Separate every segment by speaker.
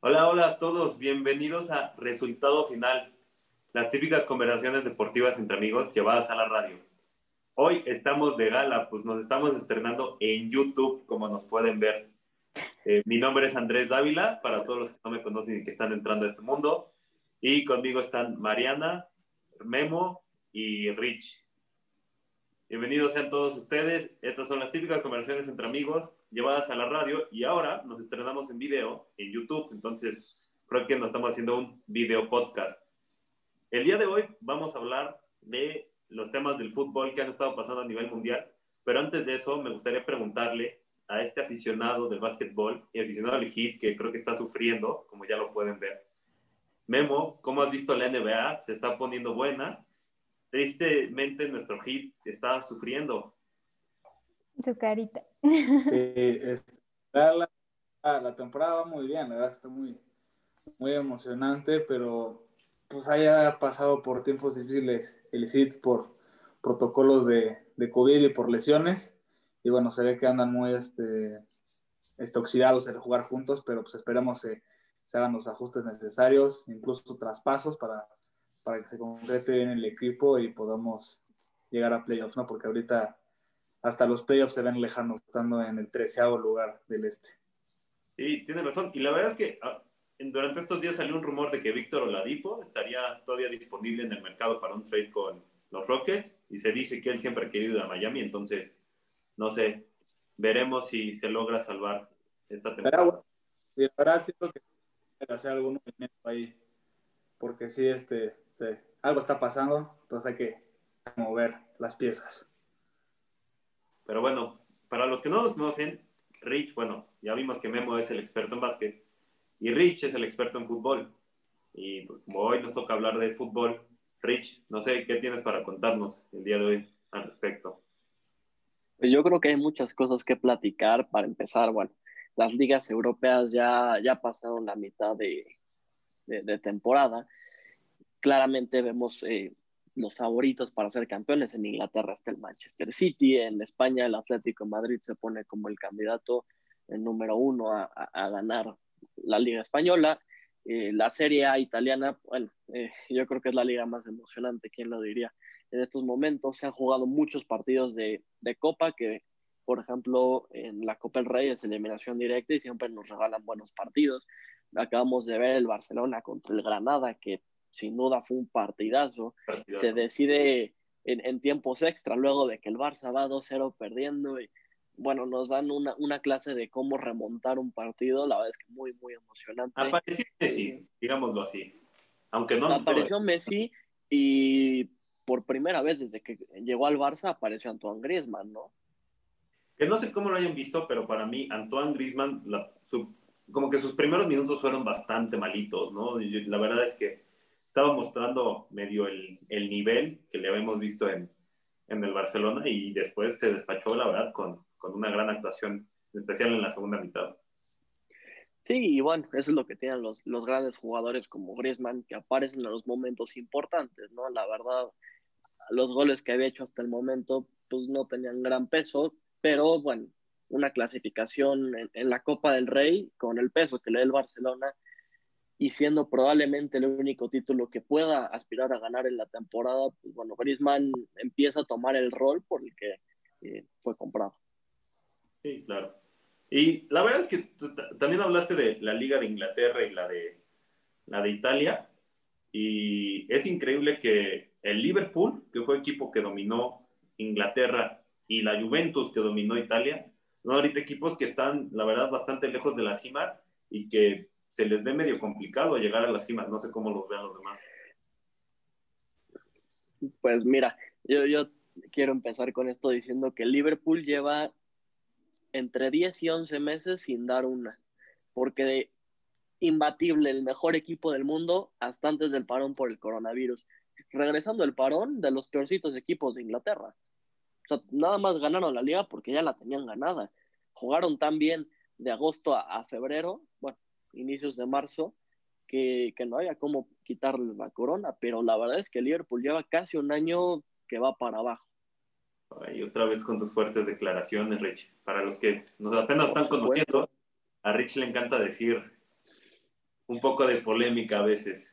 Speaker 1: Hola, hola a todos, bienvenidos a Resultado Final, las típicas conversaciones deportivas entre amigos llevadas a la radio. Hoy estamos de gala, pues nos estamos estrenando en YouTube, como nos pueden ver. Eh, mi nombre es Andrés Dávila, para todos los que no me conocen y que están entrando a este mundo. Y conmigo están Mariana, Memo y Rich. Bienvenidos sean todos ustedes. Estas son las típicas conversaciones entre amigos llevadas a la radio y ahora nos estrenamos en video en YouTube. Entonces, creo que nos estamos haciendo un video podcast. El día de hoy vamos a hablar de los temas del fútbol que han estado pasando a nivel mundial, pero antes de eso me gustaría preguntarle a este aficionado del básquetbol y aficionado al hit que creo que está sufriendo, como ya lo pueden ver. Memo, ¿cómo has visto la NBA? Se está poniendo buena. Tristemente nuestro hit está sufriendo.
Speaker 2: Su carita.
Speaker 3: Sí, la, la, temporada va muy bien, la verdad está muy, muy emocionante, pero pues haya pasado por tiempos difíciles el hit por protocolos de, de COVID y por lesiones. Y bueno, se ve que andan muy este, este oxidados en jugar juntos, pero pues esperemos se, se hagan los ajustes necesarios, incluso traspasos para, para que se concrete bien el equipo y podamos llegar a playoffs, ¿no? Porque ahorita hasta los playoffs se ven lejanos, estando en el treceavo lugar del este.
Speaker 1: Sí, tiene razón. Y la verdad es que ah, durante estos días salió un rumor de que Víctor Oladipo estaría todavía disponible en el mercado para un trade con los Rockets y se dice que él siempre ha querido ir a Miami, entonces no sé, veremos si se logra salvar esta temporada.
Speaker 3: Sí, la verdad siento que hacer algún movimiento ahí, porque sí, este, algo está pasando, entonces hay que mover las piezas.
Speaker 1: Pero bueno, para los que no nos conocen, Rich, bueno, ya vimos que Memo es el experto en básquet y Rich es el experto en fútbol. Y pues como hoy nos toca hablar de fútbol, Rich, no sé qué tienes para contarnos el día de hoy al respecto.
Speaker 4: Pues yo creo que hay muchas cosas que platicar para empezar. Bueno, las ligas europeas ya, ya pasaron la mitad de, de, temporada. Claramente vemos eh, los favoritos para ser campeones. En Inglaterra está el Manchester City, en España el Atlético Madrid se pone como el candidato el número uno a, a, ganar la Liga Española. Eh, la Serie A italiana, bueno, eh, yo creo que es la liga más emocionante, ¿quién lo diría? En estos momentos se han jugado muchos partidos de, de Copa que, por ejemplo, en la Copa del Rey es eliminación directa y siempre nos regalan buenos partidos. Acabamos de ver el Barcelona contra el Granada, que sin duda fue un partidazo. Se decide en, en, tiempos extra, luego de que el Barça va 2-0 perdiendo y bueno, nos dan una, una, clase de cómo remontar un partido, la verdad es que muy, muy emocionante.
Speaker 1: Apareció Messi, digámoslo así. Aunque no.
Speaker 4: Apareció Messi y por primera vez desde que llegó al Barça apareció Antoine Griezmann, ¿no?
Speaker 1: Que no sé cómo lo hayan visto, pero para mí Antoine Griezmann, como que sus primeros minutos fueron bastante malitos, ¿no? la verdad es que estaba mostrando medio el, el nivel que le habíamos visto en, en, el Barcelona y después se despachó, la verdad, con, con una gran actuación, especial en la segunda mitad.
Speaker 4: Sí, y bueno, eso es lo que tienen los, los grandes jugadores como Griezmann, que aparecen en los momentos importantes, ¿no? La verdad, los goles que había hecho hasta el momento, pues no tenían gran peso, pero bueno, una clasificación en, la Copa del Rey con el peso que le da el Barcelona y siendo probablemente el único título que pueda aspirar a ganar en la temporada, pues bueno, Griezmann empieza a tomar el rol por el que eh, fue comprado.
Speaker 1: Sí, claro. Y la verdad es que también hablaste de la Liga de Inglaterra y la de, la de Italia, y es increíble que el Liverpool, que fue equipo que dominó Inglaterra, y la Juventus, que dominó Italia, son ahorita equipos que están, la verdad, bastante lejos de la cima y que se les ve medio complicado llegar a la cima. No sé cómo los vean los demás.
Speaker 4: Pues mira, yo, yo quiero empezar con esto diciendo que Liverpool lleva entre 10 y 11 meses sin dar una, porque imbatible, el mejor equipo del mundo hasta antes del parón por el coronavirus regresando el parón de los peorcitos equipos de Inglaterra. O sea, nada más ganaron la liga porque ya la tenían ganada. Jugaron tan bien de agosto a, febrero. Bueno, inicios de marzo, que, no haya cómo quitarle la corona, pero la verdad es que Liverpool lleva casi un año que va para abajo.
Speaker 1: Y otra vez con tus fuertes declaraciones, Rich. Para los que nos apenas están conociendo, a Rich le encanta decir un poco de polémica a veces.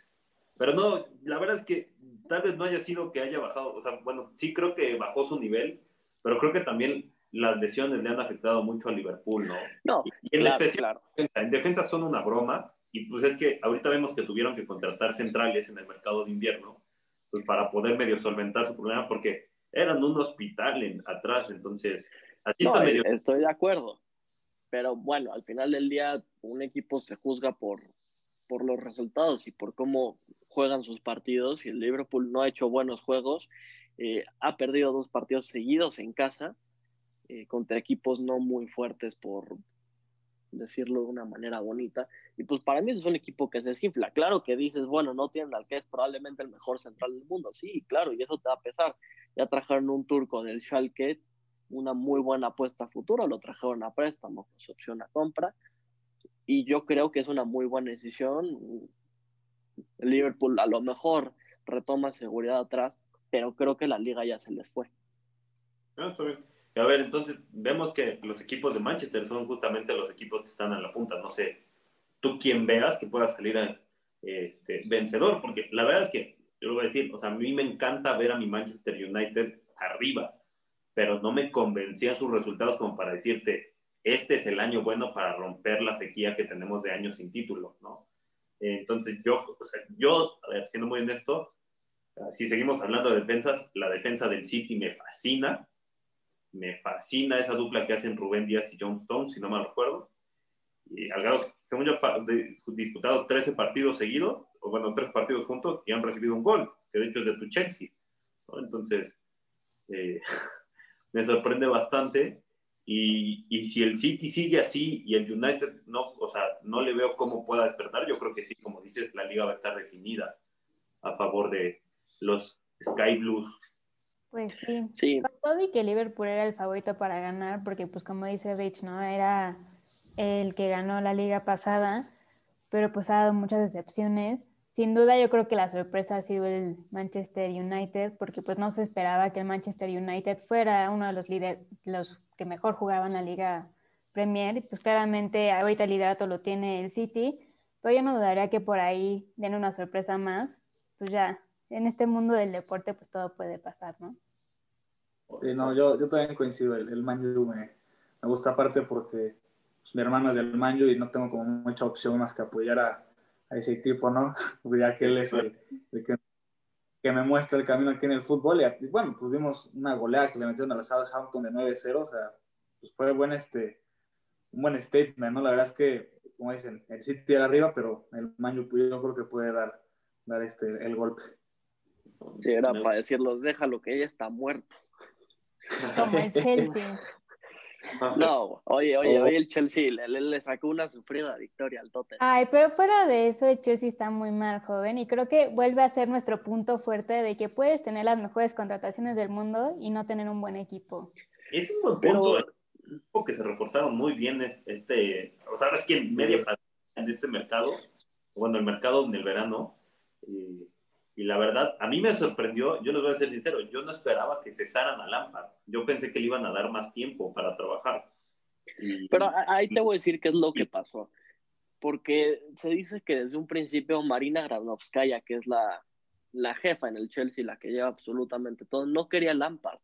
Speaker 1: Pero no, la verdad es que tal vez no haya sido que haya bajado, o sea, bueno, sí creo que bajó su nivel, pero creo que también las lesiones le han afectado mucho a Liverpool, ¿no?
Speaker 4: No,
Speaker 1: y en especial, en defensa son una broma, y pues es que ahorita vemos que tuvieron que contratar centrales en el mercado de invierno, pues para poder medio solventar su problema, porque eran un hospital en, atrás, entonces,
Speaker 4: así está medio... Estoy de acuerdo, pero bueno, al final del día un equipo se juzga por, por los resultados y por cómo juegan sus partidos, y el Liverpool no ha hecho buenos juegos, eh, ha perdido dos partidos seguidos en casa, eh, contra equipos no muy fuertes, por decirlo de una manera bonita. Y pues para mí es un equipo que se desinfla. Claro que dices, bueno, no tienen al que es probablemente el mejor central del mundo. Sí, claro, y eso te va a pesar. Ya trajeron un turco del Schalke, una muy buena apuesta a futuro, lo trajeron a préstamo su opción a compra. Y yo creo que es una muy buena decisión. Liverpool a lo mejor retoma seguridad atrás, pero creo que la liga ya se les fue.
Speaker 1: Ah, bien. A ver, entonces vemos que los equipos de Manchester son justamente los equipos que están a la punta. No sé, tú quien veas que pueda salir este, vencedor, porque la verdad es que yo lo voy a decir, o sea, a mí me encanta ver a mi Manchester United arriba, pero no me convencía sus resultados como para decirte, este es el año bueno para romper la sequía que tenemos de años sin título, ¿no? Entonces yo, o sea, yo, a ver, siendo muy honesto, si seguimos hablando de defensas, la defensa del City me fascina, me fascina esa dupla que hacen Rubén Díaz y John Stone, si no me recuerdo. Y al según yo, disputado 13 partidos seguidos, o bueno, tres partidos juntos, y han recibido un gol, que de hecho es de tu Chelsea. Entonces, eh, me sorprende bastante. Y, y, si el City sigue así y el United no, o sea, no le veo cómo pueda despertar, yo creo que sí, como dices, la liga va a estar definida a favor de los Sky Blues
Speaker 2: pues sí. Con todo y que Liverpool era el favorito para ganar, porque pues como dice Rich, ¿no? Era el que ganó la liga pasada, pero pues ha dado muchas decepciones. Sin duda yo creo que la sorpresa ha sido el Manchester United, porque pues no se esperaba que el Manchester United fuera uno de los líderes, los que mejor jugaban la liga Premier, y pues claramente ahorita el liderato lo tiene el City, pero yo no dudaría que por ahí den una sorpresa más, pues ya en este mundo del deporte pues todo puede pasar, ¿no?
Speaker 3: no, yo, yo también coincido, el, el Manju me, me, gusta aparte porque pues, mi hermano es del Manju y no tengo como mucha opción más que apoyar a, a ese equipo, ¿no? ya que él es el, que, que, me muestra el camino aquí en el fútbol y, bueno, pues vimos una goleada que le metieron a la Southampton de 9-0, o sea, pues fue buen este, un buen statement, ¿no? La verdad es que, como dicen, el City arriba, pero el Manju pues, yo creo que puede dar, dar este, el golpe.
Speaker 4: Sí, era para decirlos, déjalo que ella está muerto.
Speaker 2: Como el Chelsea.
Speaker 4: No, oye, oye, oye, el Chelsea le, le, sacó una sufrida victoria al Tottenham.
Speaker 2: Ay, pero fuera de eso, el Chelsea está muy mal, joven, y creo que vuelve a ser nuestro punto fuerte de que puedes tener las mejores contrataciones del mundo y no tener un buen equipo.
Speaker 1: Es un buen punto, ¿eh? que se reforzaron muy bien este, o sea, es que en media de este mercado, bueno, el mercado en el verano, eh, y la verdad, a mí me sorprendió, yo les voy a ser sincero, yo no esperaba que cesaran a Lampard. Yo pensé que le iban a dar más tiempo para trabajar.
Speaker 4: Pero ahí te voy a decir qué es lo que pasó. Porque se dice que desde un principio Marina Granovskaya, que es la, la jefa en el Chelsea, la que lleva absolutamente todo, no quería Lampard.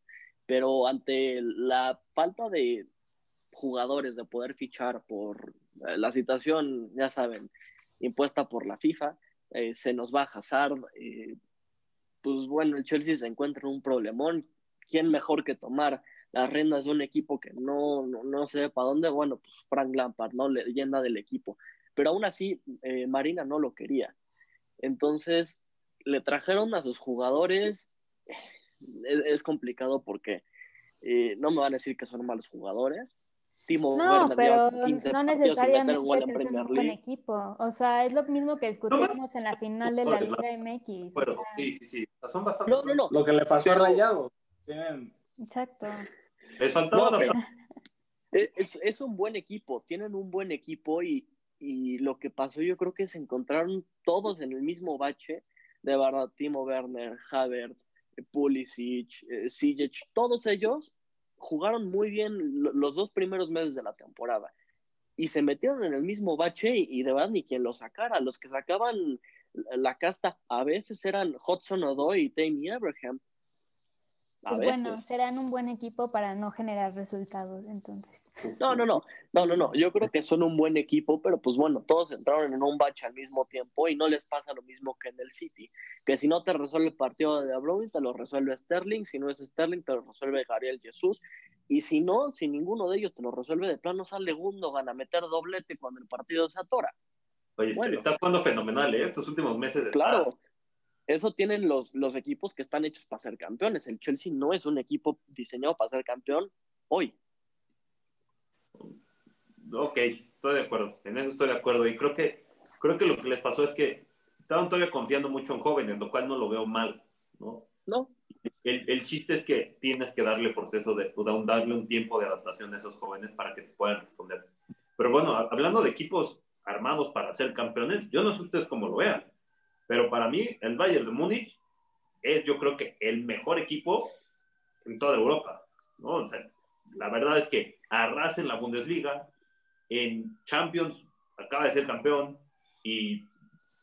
Speaker 4: Pero ante la falta de jugadores de poder fichar por eh, la situación, ya saben, impuesta por la FIFA, eh, se nos va Hazard, eh, pues bueno, el Chelsea se encuentra en un problemón, ¿quién mejor que tomar las riendas de un equipo que no, no, sé para dónde? Bueno, pues Frank Lampard, ¿no? Leyenda del equipo. Pero aún así, eh, Marina no lo quería. Entonces, le trajeron a sus jugadores. Es, complicado porque no me van a decir que son malos jugadores,
Speaker 2: Timo no, pero no necesariamente es un buen equipo. O sea, es lo mismo que discutimos en la final de la Liga MX.
Speaker 1: Bueno, sí, sí, sí. Son bastante.
Speaker 3: No, no, no. Lo que le pasó a Rayado.
Speaker 2: Exacto.
Speaker 1: Faltaba
Speaker 4: no, es, es, un buen equipo. Tienen un buen equipo y, y lo que pasó yo creo que se encontraron todos en el mismo bache, de verdad, Timo Werner, Havertz, Pulisic, eh, todos ellos jugaron muy bien los dos primeros meses de la temporada y se metieron en el mismo bache y, de verdad ni quien lo sacara. Los que sacaban la casta a veces eran Hudson Odoi y Tammy Abraham.
Speaker 2: Pues bueno, serán un buen equipo para no generar resultados, entonces.
Speaker 4: No, no, no, no, no, no. Yo creo que son un buen equipo, pero pues bueno, todos entraron en un bache al mismo tiempo y no les pasa lo mismo que en el City, que si no te resuelve el partido de Bruyne, te lo resuelve Sterling, si no es Sterling, te lo resuelve Gabriel Jesús, y si no, si ninguno de ellos te lo resuelve de plano, sale Gundogan a meter doblete cuando el partido se atora.
Speaker 1: Oye, está jugando fenomenal, ¿eh? Estos últimos meses.
Speaker 4: Claro, eso tienen los, los equipos que están hechos para ser campeones. El Chelsea no es un equipo diseñado para ser campeón hoy.
Speaker 1: Ok, estoy de acuerdo. En eso estoy de acuerdo. Y creo que, creo que lo que les pasó es que estaban todavía confiando mucho en jóvenes, lo cual no lo veo mal, ¿no?
Speaker 4: No.
Speaker 1: El, el chiste es que tienes que darle proceso de, darle un tiempo de adaptación a esos jóvenes para que te puedan responder. Pero bueno, hablando de equipos armados para ser campeones, yo no sé ustedes cómo lo vean pero para mí, el Bayern de Múnich es, yo creo que, el mejor equipo en toda Europa. ¿no? la verdad es que arrasa en la Bundesliga, en Champions acaba de ser campeón y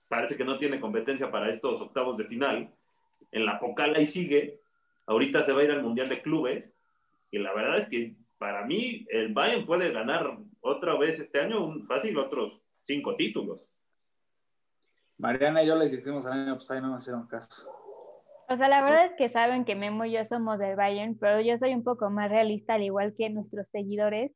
Speaker 1: parece que no tiene competencia para estos octavos de final. En la Pokal ahí sigue. Ahorita se va a ir al Mundial de Clubes. Y la verdad es que para mí el Bayern puede ganar otra vez este año un fácil otros cinco títulos.
Speaker 3: Mariana y yo les dijimos al año pasado y no nos hicieron caso.
Speaker 2: O sea, la verdad es que saben que Memo y yo somos del Bayern, pero yo soy un poco más realista, al igual que nuestros seguidores.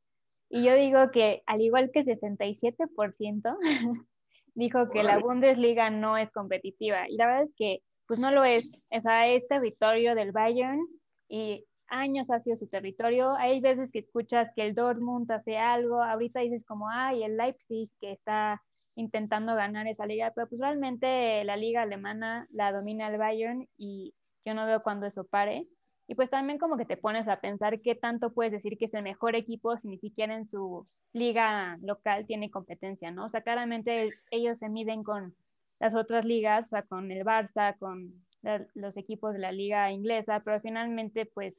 Speaker 2: Y yo digo que, al igual que 77%, dijo que la Bundesliga no es competitiva. Y la verdad es que, pues no lo es. O sea, es territorio del Bayern y años ha sido su territorio. Hay veces que escuchas que el Dortmund hace algo, ahorita dices como, ay, el Leipzig que está intentando ganar esa liga, pero pues realmente la liga alemana la domina el Bayern y yo no veo cuándo eso pare. Y pues también como que te pones a pensar qué tanto puedes decir que es el mejor equipo si ni siquiera en su liga local tiene competencia, ¿no? O sea, claramente ellos se miden con las otras ligas, o sea, con el Barça, con los equipos de la liga inglesa, pero finalmente pues,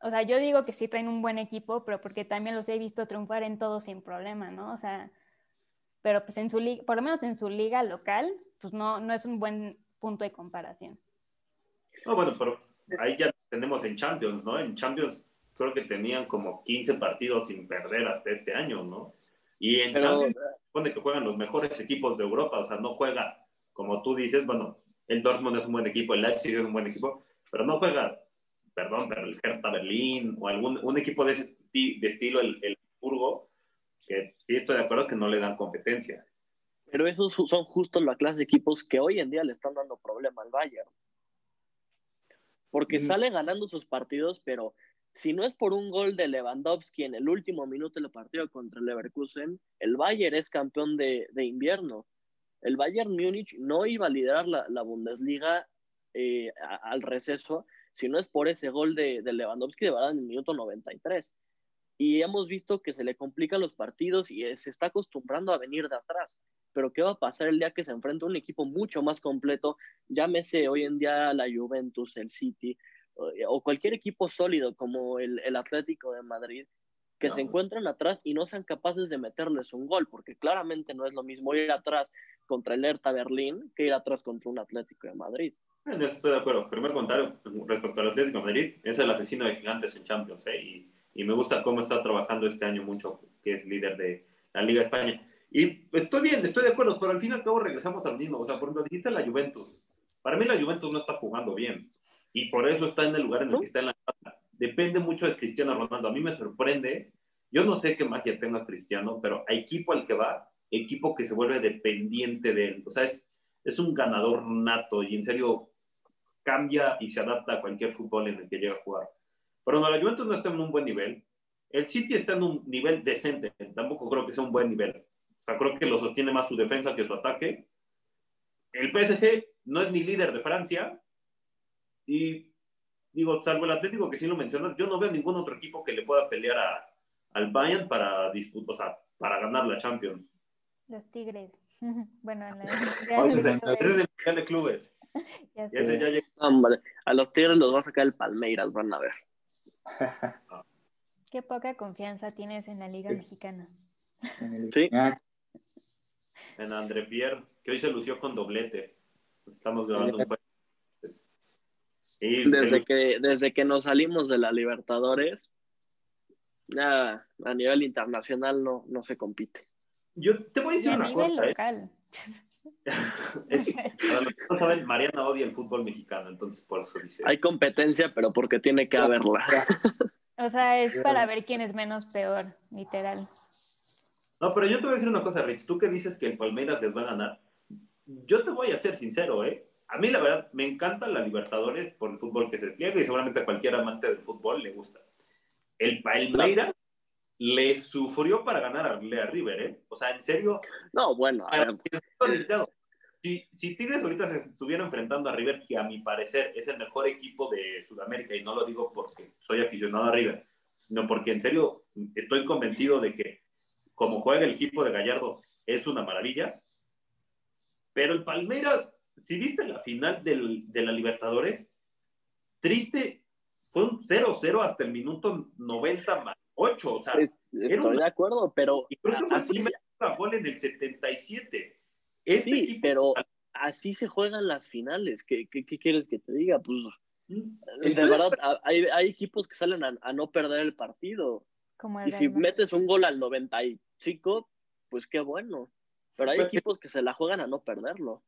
Speaker 2: o sea, yo digo que sí traen un buen equipo, pero porque también los he visto triunfar en todo sin problema, ¿no? O sea, pero pues en su liga, por lo menos en su liga local, pues no, no es un buen punto de comparación.
Speaker 1: No, bueno, pero ahí ya tenemos en Champions, ¿no? En Champions creo que tenían como 15 partidos sin perder hasta este año, ¿no? Y en Champions supone que juegan los mejores equipos de Europa, o sea, no juega, como tú dices, bueno, el Dortmund es un buen equipo, el Leipzig es un buen equipo, pero no juega, perdón, pero el Hertha Berlín o algún un equipo de ese de estilo, el, el Burgo, que sí estoy de acuerdo que no le dan competencia.
Speaker 4: Pero esos son justo la clase de equipos que hoy en día le están dando problema al Bayern. Porque sale ganando sus partidos, pero si no es por un gol de Lewandowski en el último minuto del partido contra el Leverkusen, el Bayern es campeón de, invierno. El Bayern Múnich no iba a liderar la, Bundesliga eh, al receso si no es por ese gol de, de Lewandowski de verdad en el minuto 93 y hemos visto que se le complican los partidos y se está acostumbrando a venir de atrás. Pero ¿qué va a pasar el día que se enfrenta a un equipo mucho más completo? Llámese hoy en día la Juventus, el City o cualquier equipo sólido como el, el Atlético de Madrid, que se encuentran atrás y no sean capaces de meterles un gol, porque claramente no es lo mismo ir atrás contra el Hertha Berlín que ir atrás contra un Atlético de Madrid.
Speaker 1: Estoy de acuerdo. Primer comentario respecto al Atlético de Madrid, es el asesino de gigantes en Champions, ¿eh? Y y me gusta cómo está trabajando este año mucho, que es líder de la Liga de España. Y estoy bien, estoy de acuerdo, pero al fin y al cabo regresamos al mismo. O sea, por ejemplo, dijiste la Juventus. Para mí la Juventus no está jugando bien y por eso está en el lugar en el que está en la Depende mucho de Cristiano Ronaldo. A mí me sorprende. Yo no sé qué magia tenga Cristiano, pero a equipo al que va, equipo que se vuelve dependiente de él. O sea, es, es un ganador nato y en serio cambia y se adapta a cualquier fútbol en el que llega a jugar. Pero no, la Juventus no está en un buen nivel. El City está en un nivel decente. Tampoco creo que sea un buen nivel. O sea, creo que lo sostiene más su defensa que su ataque. El PSG no es ni líder de Francia. Y digo, salvo el Atlético que sí lo mencionas, yo no veo ningún otro equipo que le pueda pelear a, al Bayern para, disputar, o sea, para ganar la Champions.
Speaker 2: Los Tigres. bueno, en la...
Speaker 1: ese, es el Mundial de Clubes. ese ya
Speaker 4: Hombre, a los Tigres los va a sacar el Palmeiras, van a ver.
Speaker 2: Qué poca confianza tienes en la Liga Mexicana.
Speaker 4: Sí.
Speaker 1: En André Pierre, que hoy se lució con doblete. Estamos grabando un
Speaker 4: desde, que, desde que nos salimos de la Libertadores, nada, a nivel internacional no, no se compite.
Speaker 1: Yo te voy a decir una cosa. ¿eh? Para los que no saben, Mariana odia el fútbol mexicano, entonces por eso dice.
Speaker 4: Hay competencia, pero porque tiene que haberla.
Speaker 2: o sea, es para ver quién es menos peor, literal.
Speaker 1: No, pero yo te voy a decir una cosa, Rich. Tú que dices que el Palmeiras les va a ganar, yo te voy a ser sincero, ¿eh? A mí, la verdad, me encanta la Libertadores por el fútbol que se pliega y seguramente a cualquier amante del fútbol le gusta. El Palmeiras le sufrió para ganar a, River, ¿eh? O sea, en serio.
Speaker 4: No, bueno.
Speaker 1: Si, si Tigres ahorita se estuviera enfrentando a River, que a mi parecer es el mejor equipo de Sudamérica, y no lo digo porque soy aficionado a River, sino porque en serio estoy convencido de que como juega el equipo de Gallardo es una maravilla. Pero el Palmeiras, si viste la final del, de la Libertadores, triste, fue un 0-0 hasta el minuto 90 más 8. O sea,
Speaker 4: estoy de acuerdo, pero.
Speaker 1: Y creo que fue así el gol en el 77. Este
Speaker 4: sí, pero así se juegan las finales. ¿Qué, qué, quieres que te diga? Pues. Mm, de verdad, hay, hay, equipos que salen a, no perder el partido. y si metes un gol al 95, pues qué bueno. Pero hay equipos que se la juegan a no perderlo.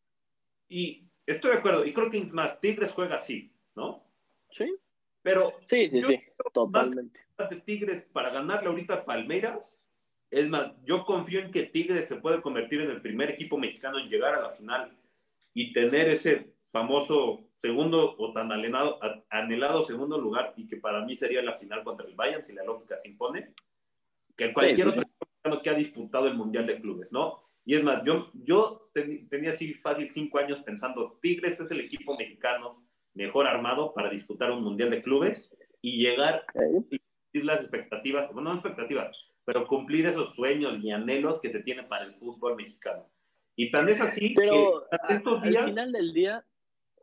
Speaker 1: Y estoy de acuerdo. Y creo que más Tigres juega así, ¿no?
Speaker 4: Sí.
Speaker 1: Pero.
Speaker 4: Sí, sí, sí. Totalmente.
Speaker 1: De Tigres para ganarle ahorita a Palmeiras. Es más, yo confío en que Tigres se puede convertir en el primer equipo mexicano en llegar a la final y tener ese famoso segundo o tan anhelado, anhelado segundo lugar y que para mí sería la final contra el Bayern si la lógica se impone, que cualquier otro equipo que ha disputado el Mundial de Clubes, ¿no? Y es más, yo, yo tenía así fácil cinco años pensando, Tigres es el equipo mexicano mejor armado para disputar un Mundial de Clubes y llegar a las expectativas, bueno, no expectativas, pero cumplir esos sueños y anhelos que se tienen para el fútbol mexicano. Y tan es así
Speaker 4: pero que estos días... Al final del día,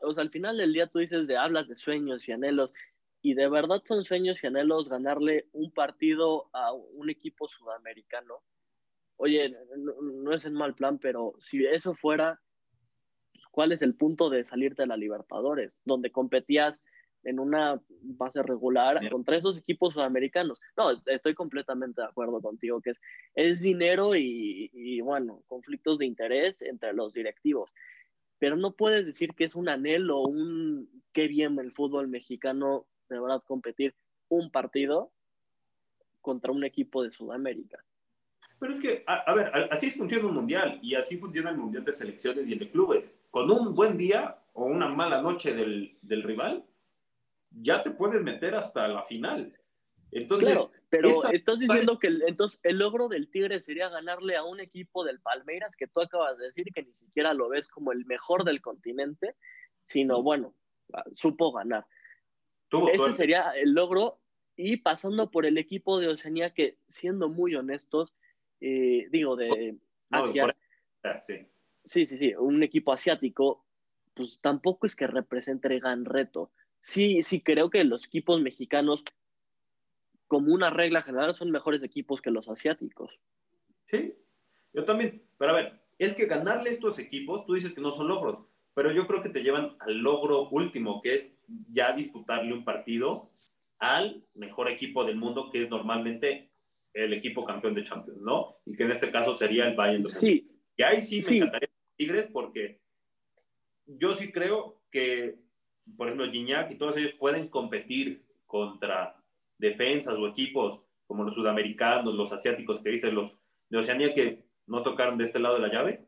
Speaker 4: o sea, al final del día tú dices de hablas de sueños y anhelos, y de verdad son sueños y anhelos ganarle un partido a un equipo sudamericano. Oye, no es en mal plan, pero si eso fuera, ¿cuál es el punto de salirte de la Libertadores? Donde competías en una base regular contra esos equipos sudamericanos. No, estoy completamente de acuerdo contigo, que es, es dinero y, bueno, conflictos de interés entre los directivos. Pero no puedes decir que es un anhelo, un qué bien el fútbol mexicano de verdad competir un partido contra un equipo de Sudamérica.
Speaker 1: Pero es que, a, ver, así funciona un mundial y así funciona el mundial de selecciones y el de clubes. Con un buen día o una mala noche del, del rival, ya te puedes meter hasta la final. Entonces,
Speaker 4: claro, pero estás diciendo que el, entonces el logro del Tigre sería ganarle a un equipo del Palmeiras que tú acabas de decir que ni siquiera lo ves como el mejor del continente, sino bueno, supo ganar. Ese sería el logro y pasando por el equipo de Oceanía que siendo muy honestos, eh, digo de Asia, sí. sí, sí, sí, un equipo asiático, pues tampoco es que represente gran reto sí, sí creo que los equipos mexicanos, como una regla general, son mejores equipos que los asiáticos.
Speaker 1: Sí, yo también. Pero a ver, es que ganarle a estos equipos, tú dices que no son logros, pero yo creo que te llevan al logro último, que es ya disputarle un partido al mejor equipo del mundo, que es normalmente el equipo campeón de Champions, ¿no? Y que en este caso sería el Bayern.
Speaker 4: Sí.
Speaker 1: Y ahí sí me encantaría Tigres porque yo sí creo que por ejemplo, Gignac y todos ellos pueden competir contra defensas o equipos como los sudamericanos, los asiáticos que dicen los de Oceanía que no tocaron de este lado de la llave.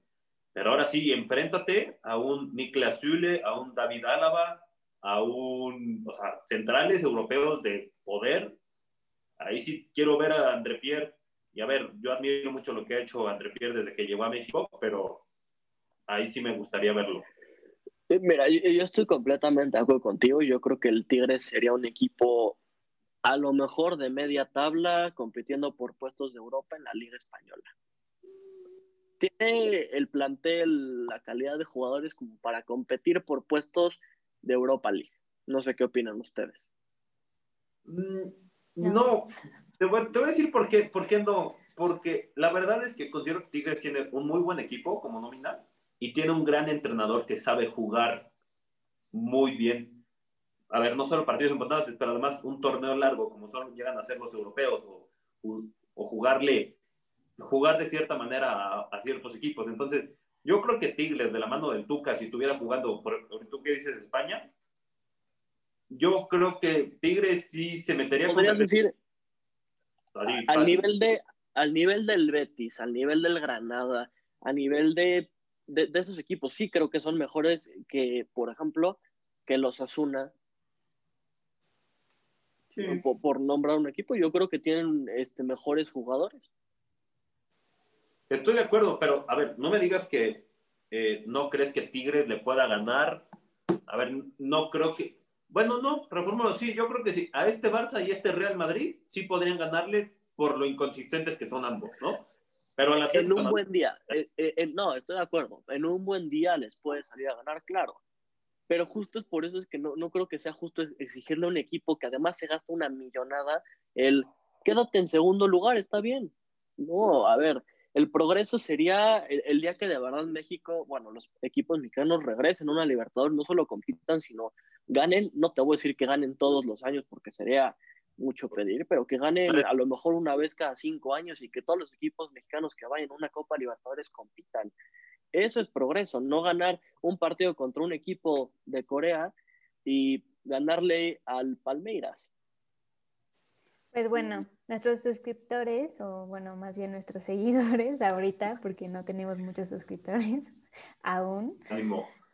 Speaker 1: Pero ahora sí, enfréntate a un Niklas Zule, a un David Álava, a un, o sea, centrales europeos de poder. Ahí sí quiero ver a André Pierre. Y a ver, yo admiro mucho lo que ha hecho André Pierre desde que llegó a México, pero ahí sí me gustaría verlo.
Speaker 4: Eh, mira, yo, estoy completamente de acuerdo contigo. Yo creo que el Tigres sería un equipo a lo mejor de media tabla compitiendo por puestos de Europa en la Liga Española. tiene el plantel, la calidad de jugadores como para competir por puestos de Europa League. No sé qué opinan ustedes.
Speaker 1: Mm, no, te voy, a decir por qué, por qué no. Porque la verdad es que considero que Tigres tiene un muy buen equipo como nominal y tiene un gran entrenador que sabe jugar muy bien. A ver, no solo partidos importantes, pero además un torneo largo, como son, llegan a ser los europeos, o, o jugarle, jugar de cierta manera a, ciertos equipos. Entonces, yo creo que Tigres, de la mano del Tuca, si estuviera jugando, por, ¿tú qué dices España? Yo creo que Tigres sí se metería.
Speaker 4: Podrías decir, al nivel, de, al nivel del Betis, al nivel del Granada, a nivel de de, esos equipos sí creo que son mejores que, por ejemplo, que los Asuna. Por, nombrar un equipo, yo creo que tienen este, mejores jugadores.
Speaker 1: Estoy de acuerdo, pero a ver, no me digas que eh, no crees que Tigres le pueda ganar. A ver, no creo que. Bueno, no, reformalo, sí, yo creo que sí. A este Barça y a este Real Madrid sí podrían ganarle por lo inconsistentes que son ambos, ¿no? Pero
Speaker 4: en un buen día, eh, eh, no, estoy de acuerdo, en un buen día les puede salir a ganar, claro. Pero justo es por eso es que no, no creo que sea justo exigirle a un equipo que además se gasta una millonada el quédate en segundo lugar, está bien. No, a ver, el progreso sería el, día que de verdad México, bueno, los equipos mexicanos regresen a una Libertadores, no solo compitan, sino ganen, no te voy a decir que ganen todos los años porque sería mucho pedir, pero que gane a lo mejor una vez cada cinco años y que todos los equipos mexicanos que vayan a una Copa Libertadores compitan. Eso es progreso, no ganar un partido contra un equipo de Corea y ganarle al Palmeiras.
Speaker 2: Pues bueno, nuestros suscriptores, o bueno, más bien nuestros seguidores ahorita, porque no tenemos muchos suscriptores aún.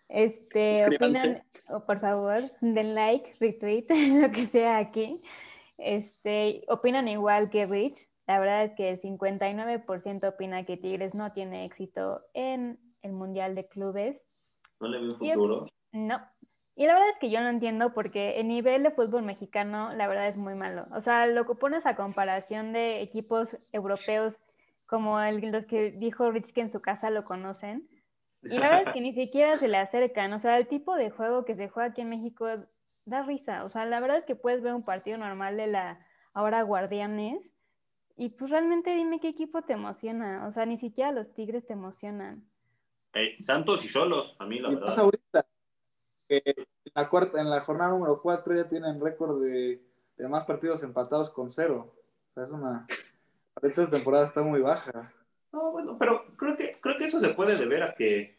Speaker 2: Este, opinan, o por favor, den like, retweet, lo que sea aquí. Este, opinan igual que Rich. La verdad es que el 59% opina que Tigres no tiene éxito en el Mundial de Clubes.
Speaker 1: ¿No le veo futuro?
Speaker 2: no. Y la verdad es que yo no entiendo porque el nivel de fútbol mexicano, la verdad es muy malo. O sea, lo que pones a comparación de equipos europeos como el, los que dijo Rich que en su casa lo conocen. Y la verdad es que ni siquiera se le acercan. O sea, el tipo de juego que se juega aquí en México da risa. O sea, la verdad es que puedes ver un partido normal de la ahora Guardianes y pues realmente dime qué equipo te emociona. O sea, ni siquiera los Tigres te emocionan.
Speaker 1: Santos y Solos, a mí la verdad.
Speaker 3: ahorita en la, cuarta, en la jornada número 4 ya tienen récord de, de, más partidos empatados con cero. O sea, es una... Esta temporada está muy baja.
Speaker 1: No, bueno, pero creo que, creo que eso se puede deber a que,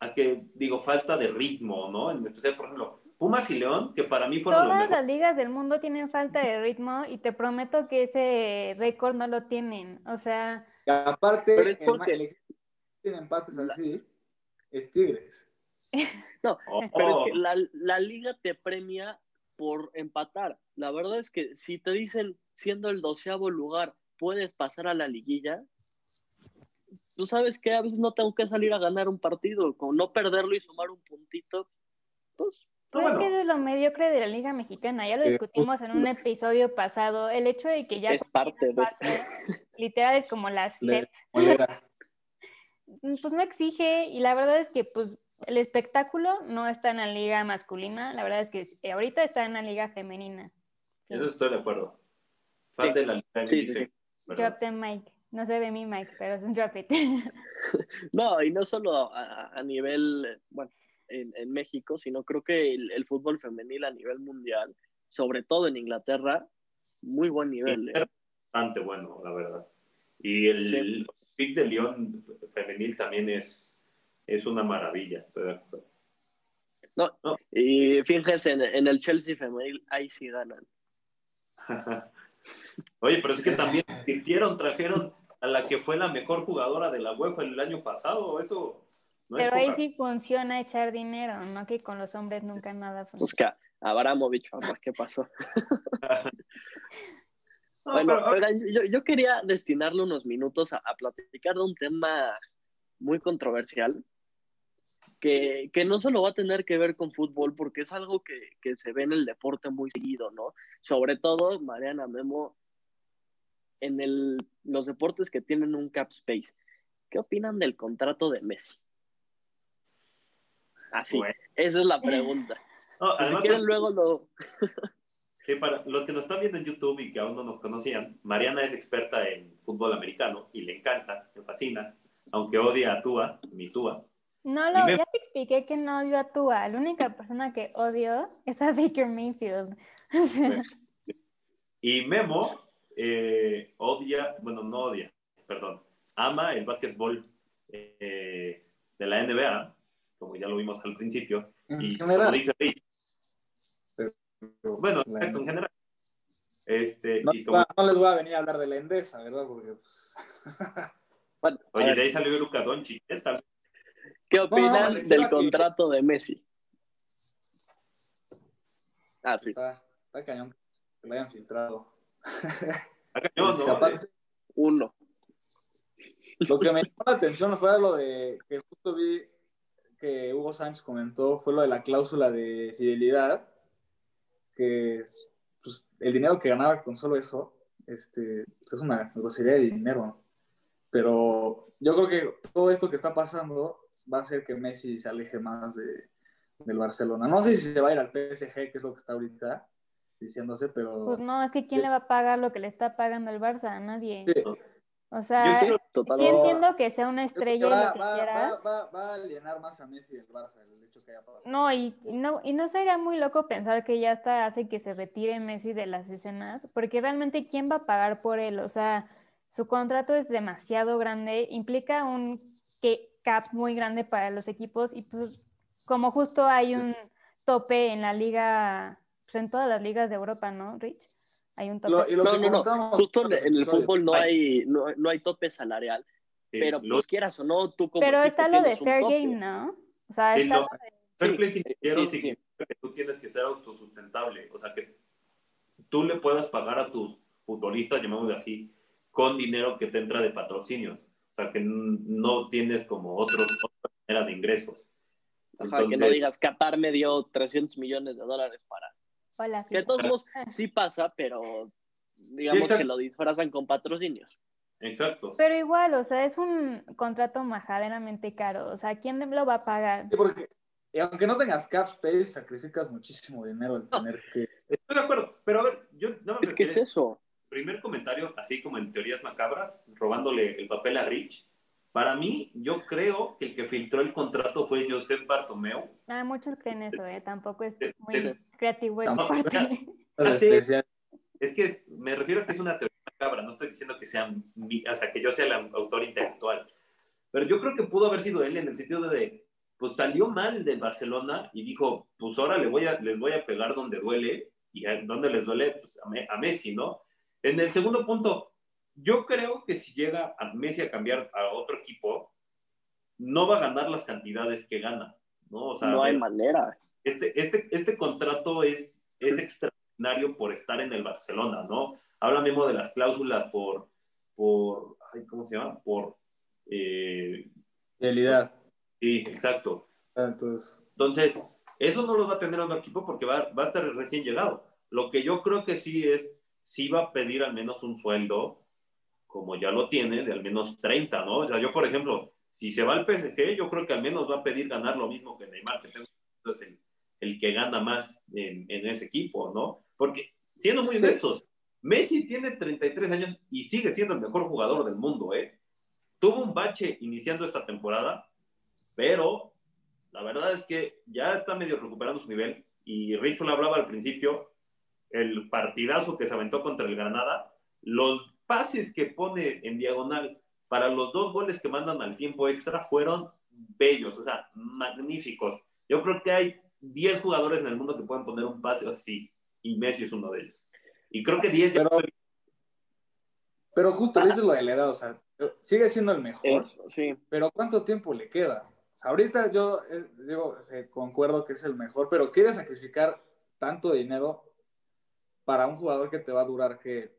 Speaker 1: a que, digo, falta de ritmo, ¿no? En especial, por ejemplo, Pumas y León, que para mí fueron
Speaker 2: Todas las ligas del mundo tienen falta de ritmo y te prometo que ese récord no lo tienen. O sea.
Speaker 3: aparte, pero es porque tiene empates así, es Tigres.
Speaker 4: No, oh. pero es que la, la liga te premia por empatar. La verdad es que si te dicen, siendo el doceavo lugar, puedes pasar a la liguilla, tú sabes que a veces no tengo que salir a ganar un partido, con no perderlo y sumar un puntito, pues
Speaker 2: pues es que es lo mediocre de la Liga Mexicana, ya lo eh, discutimos en un episodio pasado, el hecho de que ya...
Speaker 4: Es parte de...
Speaker 2: Literal es como las... pues no exige y la verdad es que pues el espectáculo no está en la liga masculina, la verdad es que eh, ahorita está en la liga femenina.
Speaker 1: Eso estoy de acuerdo. Falta de la liga sí, sí,
Speaker 2: Drop the mic. No se ve mi mic, pero es un drop it.
Speaker 4: no, y no solo a, a nivel, bueno, en, México, sino creo que el, fútbol femenil a nivel mundial, sobre todo en Inglaterra, muy buen nivel.
Speaker 1: ¿eh? Bastante bueno, la verdad. Y el, pick de León femenil también es, es una maravilla.
Speaker 4: No, y fíjense, en, el Chelsea femenil, ahí sí ganan.
Speaker 1: Oye, pero es que también trajeron a la que fue la mejor jugadora de la UEFA el año pasado, eso
Speaker 2: pero ahí sí funciona echar dinero, no que con los hombres nunca nada
Speaker 4: funciona. Pues que Abramovich, ¿qué pasó? bueno, yo, quería destinarle unos minutos a, platicar de un tema muy controversial, que, no solo va a tener que ver con fútbol, porque es algo que, que se ve en el deporte muy seguido, ¿no? Sobre todo, Mariana Memo, en el, los deportes que tienen un cap space ¿qué opinan del contrato de Messi? Así, esa es la pregunta. si quieren, luego lo.
Speaker 1: para los que nos están viendo en YouTube y que aún no nos conocían, Mariana es experta en fútbol americano y le encanta, le fascina, aunque odia a Tua, mi Tua.
Speaker 2: No, lo, ya te expliqué que no odio a Tua. La única persona que odio es a Baker Mayfield.
Speaker 1: y Memo eh, odia, bueno, no odia, perdón, ama el básquetbol eh, de la NBA, como ya lo vimos al principio. y como dice bueno, en general. Este,
Speaker 3: no, les voy a venir a hablar de la Endesa, ¿verdad? Porque, pues...
Speaker 1: Oye, de ahí salió Luca Doncic.
Speaker 4: ¿Qué opinan del contrato de Messi?
Speaker 3: Ah, sí. Está, está cañón que lo hayan filtrado.
Speaker 1: Está cañón, ¿no?
Speaker 4: Uno.
Speaker 3: Lo que me llamó la atención fue lo de que justo vi que Hugo Sánchez comentó, fue lo de la cláusula de fidelidad que pues, el dinero que ganaba con solo eso este, pues, es una grosería de dinero. Pero yo creo que todo esto que está pasando va a hacer que Messi se aleje más de, del Barcelona. No sé si se va a ir al PSG, que es lo que está ahorita diciéndose, pero...
Speaker 2: Pues no, es que ¿quién le va a pagar lo que le está pagando el Barça? A nadie. O sea, sí entiendo que sea una estrella y lo que quieras.
Speaker 3: Va, a alienar más a Messi el Barça, el hecho que haya pasado.
Speaker 2: No, y, no, y no sería muy loco pensar que ya está hace que se retire Messi de las escenas, porque realmente ¿quién va a pagar por él? O sea, su contrato es demasiado grande, implica un cap muy grande para los equipos y pues como justo hay un tope en la liga, pues en todas las ligas de Europa, ¿no, Rich? Hay un tope.
Speaker 4: no, no, no. Justo en el fútbol no hay, no, no hay tope salarial. pero pues quieras o no, tú como
Speaker 2: Pero está lo de fair game, ¿no? O sea, está lo de...
Speaker 1: Fair play financiero significa que tú tienes que ser autosustentable. O sea, que tú le puedas pagar a tus futbolistas, llamémoslo así, con dinero que te entra de patrocinios. O sea, que no tienes como otros, otra manera de ingresos.
Speaker 4: Ajá, que no digas, Qatar me dio 300 millones de dólares para
Speaker 2: Hola,
Speaker 4: que de todos modos sí pasa, pero digamos que lo disfrazan con patrocinios.
Speaker 1: Exacto.
Speaker 2: Pero igual, o sea, es un contrato majaderamente caro. O sea, ¿quién lo va a pagar?
Speaker 3: Sí, porque aunque no tengas cap space, sacrificas muchísimo dinero al tener que.
Speaker 1: Estoy de acuerdo, pero a ver, yo
Speaker 4: no Es que es eso.
Speaker 1: Primer comentario, así como en teorías macabras, robándole el papel a Rich. Para mí, yo creo que el que filtró el contrato fue Josep Bartomeu.
Speaker 2: Ah, muchos creen eso, ¿eh? Tampoco es muy creativo.
Speaker 1: es que me refiero a que es una teoría macabra, no estoy diciendo que sea, o sea, que yo sea el autor intelectual. Pero yo creo que pudo haber sido él en el sentido de, pues salió mal del Barcelona y dijo, pues ahora le voy a, les voy a pegar donde duele. ¿Y donde les duele? Pues a, a Messi, ¿no? En el segundo punto, yo creo que si llega a Messi a cambiar a otro equipo, no va a ganar las cantidades que gana, ¿no?
Speaker 4: no hay manera.
Speaker 1: Este, este, este contrato es, es extraordinario por estar en el Barcelona, ¿no? Habla mismo de las cláusulas por, por ¿cómo se llama? Por... Eh,
Speaker 3: Realidad.
Speaker 1: sí, exacto.
Speaker 3: Ah, entonces.
Speaker 1: Entonces, eso no lo va a tener otro equipo porque va, va a estar recién llegado. Lo que yo creo que sí es, sí va a pedir al menos un sueldo como ya lo tiene, de al menos 30, ¿no? O sea, yo, por ejemplo, si se va al PSG, yo creo que al menos va a pedir ganar lo mismo que Neymar, que tengo el, el que gana más en, en, ese equipo, ¿no? Porque, siendo muy honestos, Messi tiene 33 años y sigue siendo el mejor jugador del mundo, ¿eh? Tuvo un bache iniciando esta temporada, pero la verdad es que ya está medio recuperando su nivel y Richard hablaba al principio, el partidazo que se aventó contra el Granada, los pases que pone en diagonal para los dos goles que mandan al tiempo extra fueron bellos, o sea, magníficos. Yo creo que hay 10 jugadores en el mundo que pueden poner un pase así, y Messi es uno de ellos. Y creo que 10
Speaker 3: pero, pero justo eso es lo de la edad, o sea, sigue siendo el mejor,
Speaker 4: sí.
Speaker 3: pero ¿cuánto tiempo le queda? O sea, ahorita yo eh, digo, concuerdo que es el mejor, pero quiere sacrificar tanto dinero para un jugador que te va a durar que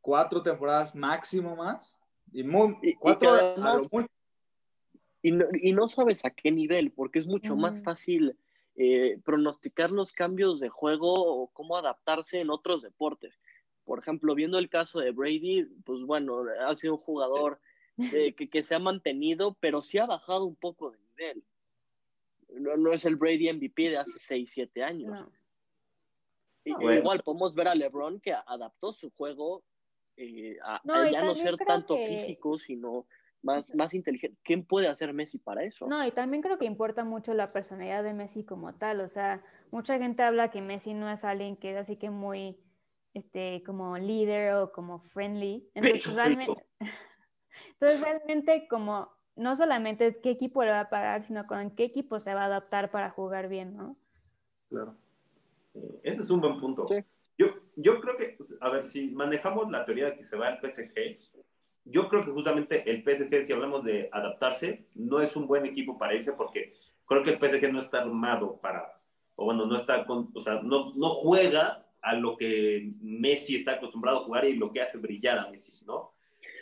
Speaker 3: cuatro temporadas máximo más. Y, muy, cuatro,
Speaker 4: y, no, sabes a qué nivel, porque es mucho más fácil eh, pronosticar los cambios de juego o cómo adaptarse en otros deportes. Por ejemplo, viendo el caso de Brady, pues bueno, ha sido un jugador que, que, se ha mantenido, pero sí ha bajado un poco de nivel. No, no es el Brady MVP de hace 6, 7 años. Igual podemos ver a LeBron que adaptó su juego eh, a, ya no ser tanto físico, sino más, más inteligente. ¿Quién puede hacer Messi para eso?
Speaker 2: No, y también creo que importa mucho la personalidad de Messi como tal. O sea, mucha gente habla que Messi no es alguien que es así que muy, este, como líder o como friendly. Entonces, realmente, entonces realmente como no solamente es qué equipo le va a pagar, sino con qué equipo se va a adaptar para jugar bien, ¿no?
Speaker 1: Claro. Eh, ese es un buen punto. Yo, yo creo que, a ver, si manejamos la teoría de que se va al PSG, yo creo que justamente el PSG, si hablamos de adaptarse, no es un buen equipo para irse porque creo que el PSG no está armado para, o bueno, no está, con, o sea, no, no juega a lo que Messi está acostumbrado a jugar y lo que hace brillar a Messi, ¿no?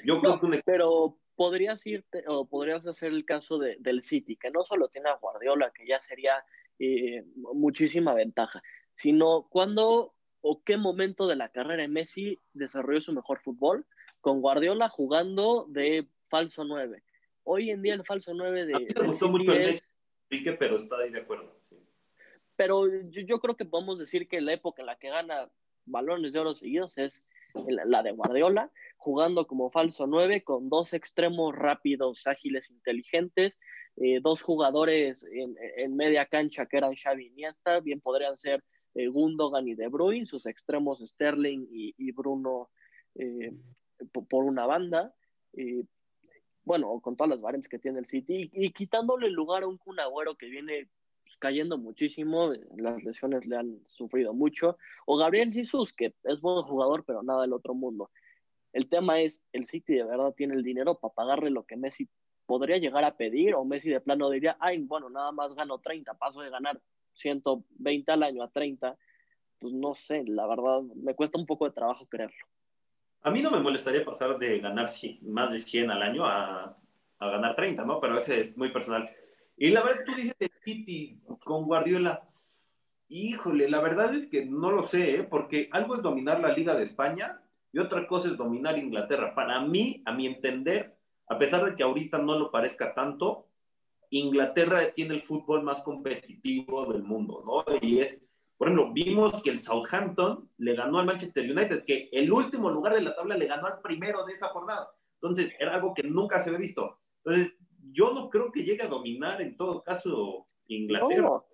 Speaker 4: Yo creo que Pero podrías irte, o podrías hacer el caso de, del City, que no solo tiene a Guardiola, que ya sería eh, muchísima ventaja, sino cuando o qué momento de la carrera de Messi desarrolló su mejor fútbol con Guardiola jugando de falso 9. Hoy en día el falso 9 de... A
Speaker 1: mí me gustó mucho el Messi, pero está ahí de acuerdo.
Speaker 4: Pero yo, creo que podemos decir que la época en la que gana balones de oro seguidos es la de Guardiola, jugando como falso 9 con dos extremos rápidos, ágiles, inteligentes, eh, dos jugadores en, media cancha que eran Xavi y Iniesta, bien podrían ser eh, Gundogan y De Bruyne, sus extremos Sterling y, Bruno eh, por una banda, bueno, con todas las variantes que tiene el City, y, quitándole el lugar a un Kun que viene pues, cayendo muchísimo, las lesiones le han sufrido mucho, o Gabriel Jesús, que es buen jugador, pero nada del otro mundo. El tema es, el City de verdad tiene el dinero para pagarle lo que Messi podría llegar a pedir, o Messi de plano diría, ay, bueno, nada más gano 30, paso de ganar 120 al año a 30, pues no sé, la verdad, me cuesta un poco de trabajo creerlo.
Speaker 1: A mí no me molestaría pasar de ganar más de 100 al año a, ganar 30, ¿no? Pero ese es muy personal. Y la verdad, tú dices de City con Guardiola. Híjole, la verdad es que no lo sé, ¿eh? porque algo es dominar la Liga de España y otra cosa es dominar Inglaterra. Para mí, a mi entender, a pesar de que ahorita no lo parezca tanto, Inglaterra tiene el fútbol más competitivo del mundo, ¿no? Y es por ejemplo, vimos que el Southampton le ganó al Manchester United, que el último lugar de la tabla le ganó al primero de esa jornada. Entonces, era algo que nunca se había visto. Entonces, yo no creo que llegue a dominar en todo caso Inglaterra.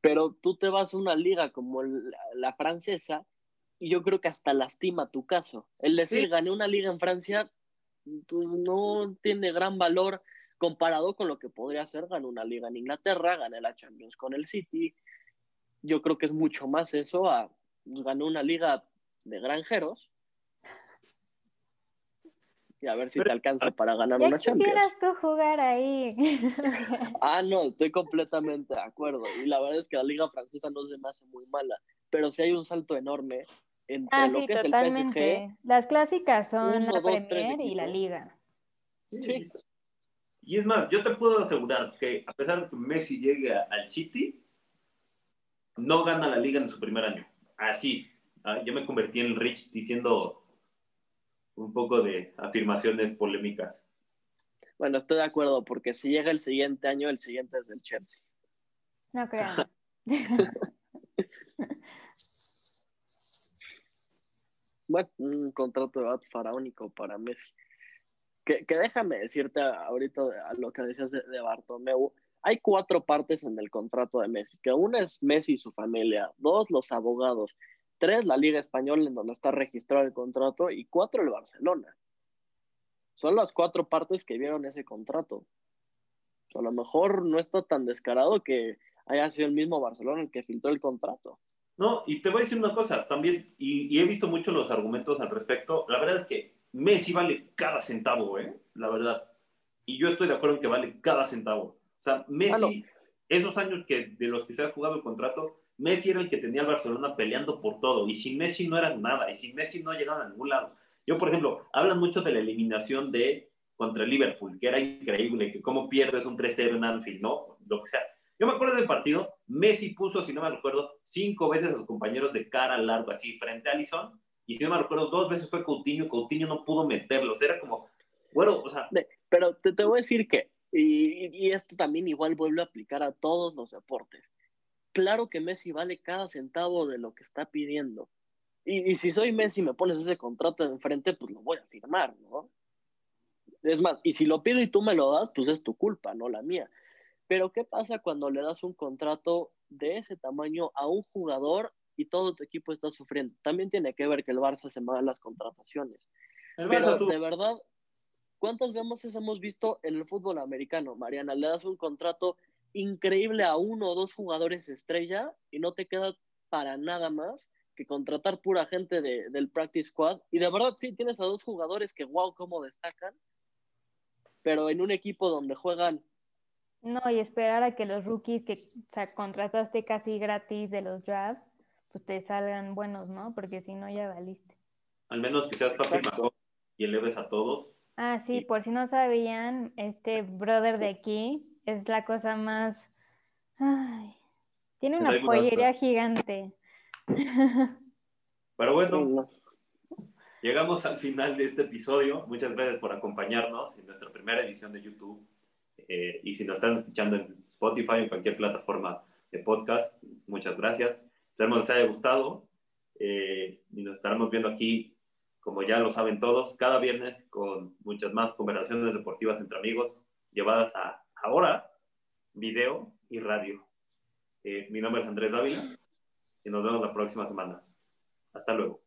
Speaker 4: pero tú te vas a una liga como la, francesa y yo creo que hasta lastima tu caso. El decir, gané una liga en Francia, pues no tiene gran valor comparado con lo que podría ser ganar una liga en Inglaterra, gané la Champions con el City, yo creo que es mucho más eso a pues, ganar una liga de granjeros y a ver si te alcanza para ganar una Champions.
Speaker 2: quisieras tú jugar ahí.
Speaker 4: ah, no, estoy completamente de acuerdo. Y la verdad es que la liga francesa no se me hace muy mala, pero sí hay un salto enorme entre ah, lo que es el PSG.
Speaker 2: Las clásicas son la Premier y la liga.
Speaker 1: Sí. Y es más, yo te puedo asegurar que a pesar de que Messi llegue al City, no gana la liga en su primer año. Así, ah, yo me convertí en el Rich diciendo un poco de afirmaciones polémicas.
Speaker 4: Bueno, estoy de acuerdo, porque si llega el siguiente año, el siguiente es del Chelsea.
Speaker 2: No creo.
Speaker 4: bueno, un contrato faraónico para Messi. Que, déjame decirte ahorita a lo que decías de, Bartomeu, hay cuatro partes en el contrato de Messi, que una es Messi y su familia, dos los abogados, tres la Liga Española en donde está registrado el contrato y cuatro el Barcelona. Son las cuatro partes que vieron ese contrato. a lo mejor no está tan descarado que haya sido el mismo Barcelona el que filtró el contrato.
Speaker 1: No, y te voy a decir una cosa también, y, he visto mucho los argumentos al respecto. La verdad es que Messi vale cada centavo, ¿eh? La verdad. Y yo estoy de acuerdo en que vale cada centavo. O sea, Messi, esos años que, de los que se ha jugado el contrato, Messi era el que tenía al Barcelona peleando por todo. Y sin Messi no era nada. Y sin Messi no llegaban a ningún lado. Yo, por ejemplo, hablan mucho de la eliminación de contra el Liverpool, que era increíble, que cómo pierdes un 3-0 en Anfield, ¿no? Lo que sea. Yo me acuerdo del partido, Messi puso, si no me recuerdo, cinco veces a sus compañeros de cara largo, así, frente a Allison, y si no me recuerdo, dos veces fue Coutinho, Coutinho no pudo meterlos, era como, Bueno, o sea...
Speaker 4: pero te, te voy a decir que, y, y, esto también igual vuelve a aplicar a todos los deportes. Claro que Messi vale cada centavo de lo que está pidiendo. Y, y si soy Messi y me pones ese contrato enfrente, pues lo voy a firmar, ¿no? Es más, y si lo pido y tú me lo das, pues es tu culpa, no la mía. Pero ¿qué pasa cuando le das un contrato de ese tamaño a un jugador y todo tu equipo está sufriendo? También tiene que ver que el Barça se mueve las contrataciones. Pero de verdad, ¿cuántas veces hemos visto en el fútbol americano, Mariana? Le das un contrato increíble a uno o dos jugadores estrella y no te queda para nada más que contratar pura gente de, del practice squad. Y de verdad, sí, tienes a dos jugadores que, wow, cómo destacan, pero en un equipo donde juegan.
Speaker 2: No, y esperar a que los rookies que contrataste casi gratis de los drafts, pues te salgan buenos, ¿no? Porque si no, ya valiste.
Speaker 1: Al menos que seas papi y eleves a todos.
Speaker 2: Ah, sí, por si no sabían, este brother de aquí es la cosa más. Ay, tiene una pollería gigante.
Speaker 1: Pero bueno, llegamos al final de este episodio. Muchas gracias por acompañarnos en nuestra primera edición de YouTube. Eh, y si nos están escuchando en Spotify, en cualquier plataforma de podcast, muchas gracias. Espero que les haya gustado. Eh, y nos estaremos viendo aquí, como ya lo saben todos, cada viernes con muchas más conversaciones deportivas entre amigos, llevadas a ahora video y radio. Eh, mi nombre es Andrés Dávila y nos vemos la próxima semana. Hasta luego.